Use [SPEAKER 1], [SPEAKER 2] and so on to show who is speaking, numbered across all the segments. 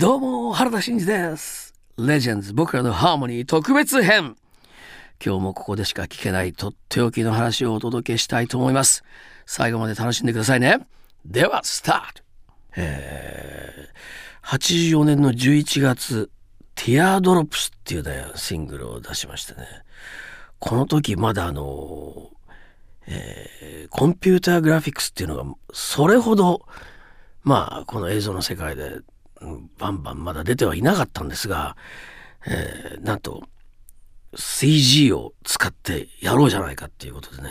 [SPEAKER 1] どうも原田真二です。レジェンズ僕らのハーモニー特別編。今日もここでしか聞けないとっておきの話をお届けしたいと思います。最後まで楽しんでくださいね。ではスタート。え、84年の11月ティアードロップスっていうねシングルを出しましてね。この時まだあのえー、コンピューターグラフィックスっていうのがそれほどまあこの映像の世界でバンバンまだ出てはいなかったんですが、えー、なんと CG を使ってやろうじゃないかっていうことでね、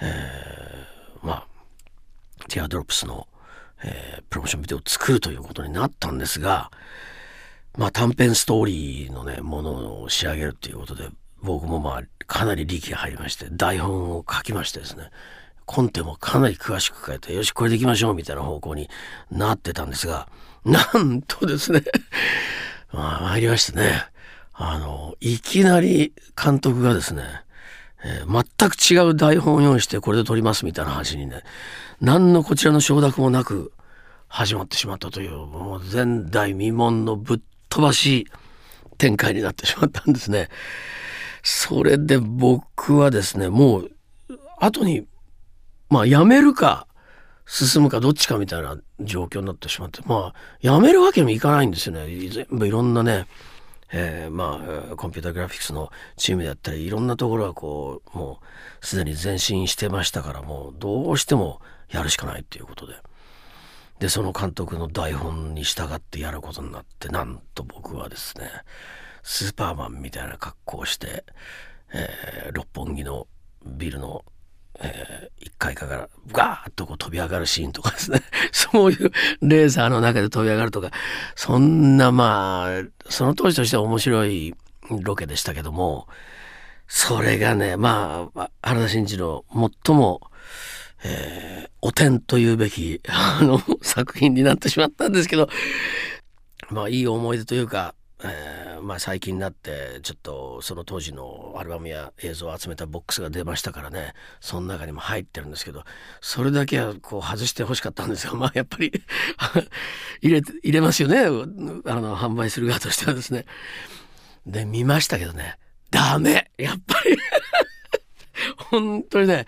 [SPEAKER 1] えー、まあティアドロップスの、えー、プロモーションビデオを作るということになったんですがまあ短編ストーリーのねものを仕上げるっていうことで僕もまあかなり力が入りまして台本を書きましてですねコンテもかなり詳しく書いてよしこれでいきましょうみたいな方向になってたんですが なんとですね まあ参りましてねあのいきなり監督がですね、えー、全く違う台本を用意してこれで撮りますみたいな話にね何のこちらの承諾もなく始まってしまったというもう前代未聞のぶっ飛ばし展開になってしまったんですね。それで僕はですねもう後にまあやめるか進むかどっちかみたいな状況になってしまってまあやめるわけにもいかないんですよね全部いろんなね、えー、まあコンピューターグラフィックスのチームであったりいろんなところはこうもうすでに前進してましたからもうどうしてもやるしかないっていうことで。でその監督の台本に従ってやることになってなんと僕はですねスーパーマンみたいな格好をして、えー、六本木のビルのえー、階からガーッとこう飛び上がるシーンとかですね。そういうレーザーの中で飛び上がるとか。そんなまあその当時としては面白いロケでしたけどもそれがねまあ原田真二の最も、えー、お点というべきあの 作品になってしまったんですけどまあいい思い出というかえー、まあ、最近になってちょっとその当時のアルバムや映像を集めたボックスが出ましたからね。その中にも入ってるんですけどそれだけはこう外してほしかったんですが まあやっぱり 入れ入れますよね。あの販売する側としてはですね。で見ましたけどね。ダメ！やっぱり。本当にね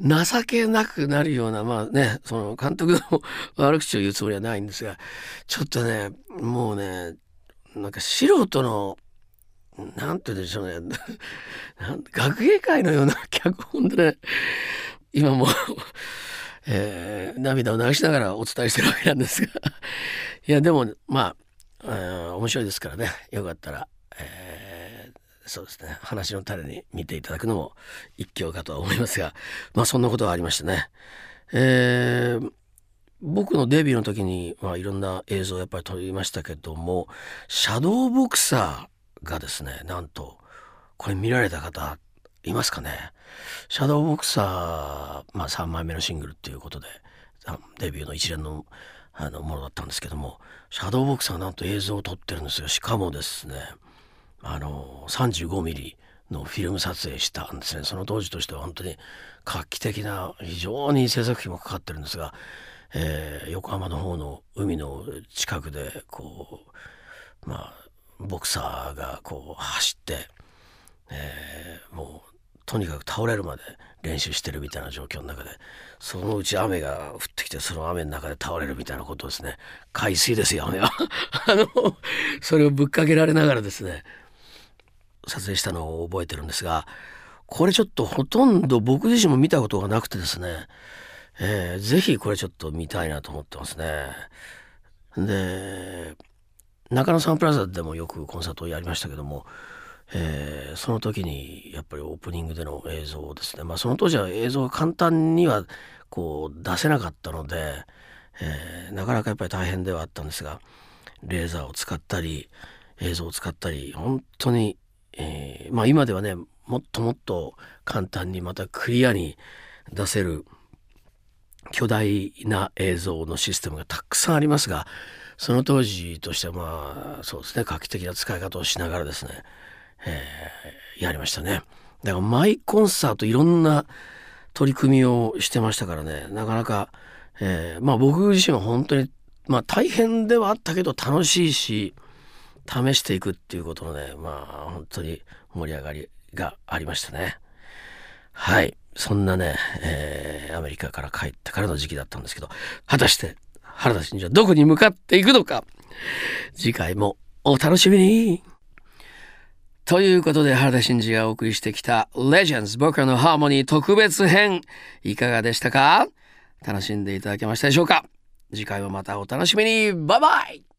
[SPEAKER 1] 情けなくなるようなまあねその監督の悪口を言うつもりはないんですがちょっとねもうねなんか素人のなんて言うんでしょうね。学芸会のような脚本でね今も えー、涙を流しながらお伝えしてるわけなんですが。いやでもまあ、面白いですからね。よかったら、えー、そうですね。話の種に見ていただくのも一興かとは思いますが。まあそんなことがありましてね、えー、僕のデビューの時に、まあ、いろんな映像をやっぱり撮りましたけどもシャドーボクサーがですねなんとこれ見られた方いますかね？シャドーボクサー、まあ、3枚目のシングルっていうことでデビューの一連のあのものだったんですけどもシャドーボクサーなんと映像を撮ってるんですよ。しかもですねあの35ミリのフィルム撮影したんですね。その当時としては本当に画期的な非常に制作費もかかってるんですがえー、横浜の方の海の近くでこうまあボクサーがこう走って、えー、もうとにかく倒れるまで練習してるみたいな状況の中でそのうち雨が降ってきてその雨の中で倒れるみたいなことですね。海水ですよ雨は。あのそれをぶっかけられながらですね撮影したのを覚えてるんですがこれちょっとほとんど僕自身も見たことがなくてですねえー、ぜひこれちょっと見たいなと思ってますね。で中野サンプラザでもよくコンサートをやりましたけども、えー、その時にやっぱりオープニングでの映像をですねまあその当時は映像が簡単にはこう出せなかったので、えー、なかなかやっぱり大変ではあったんですがレーザーを使ったり映像を使ったり本当に、えー、まあ今ではねもっともっと簡単にまたクリアに出せる巨大な映像のシステムがたくさんありますがその当時としてはまあそうですね画期的な使い方をしながらですね、えー、やりましたね。だからマイコンサートいろんな取り組みをしてましたからねなかなか、えー、まあ僕自身は本当にまあ大変ではあったけど楽しいし試していくっていうことのねまあ本当に盛り上がりがありましたねはい。そんなね、えー、アメリカから帰ってからの時期だったんですけど果たして原田真二はどこに向かっていくのか次回もお楽しみに。ということで原田真二がお送りしてきた Legends 僕らのハーモニー特別編いかがでしたか？楽しんでいただけましたでしょうか？次回はまたお楽しみに。バイバイ！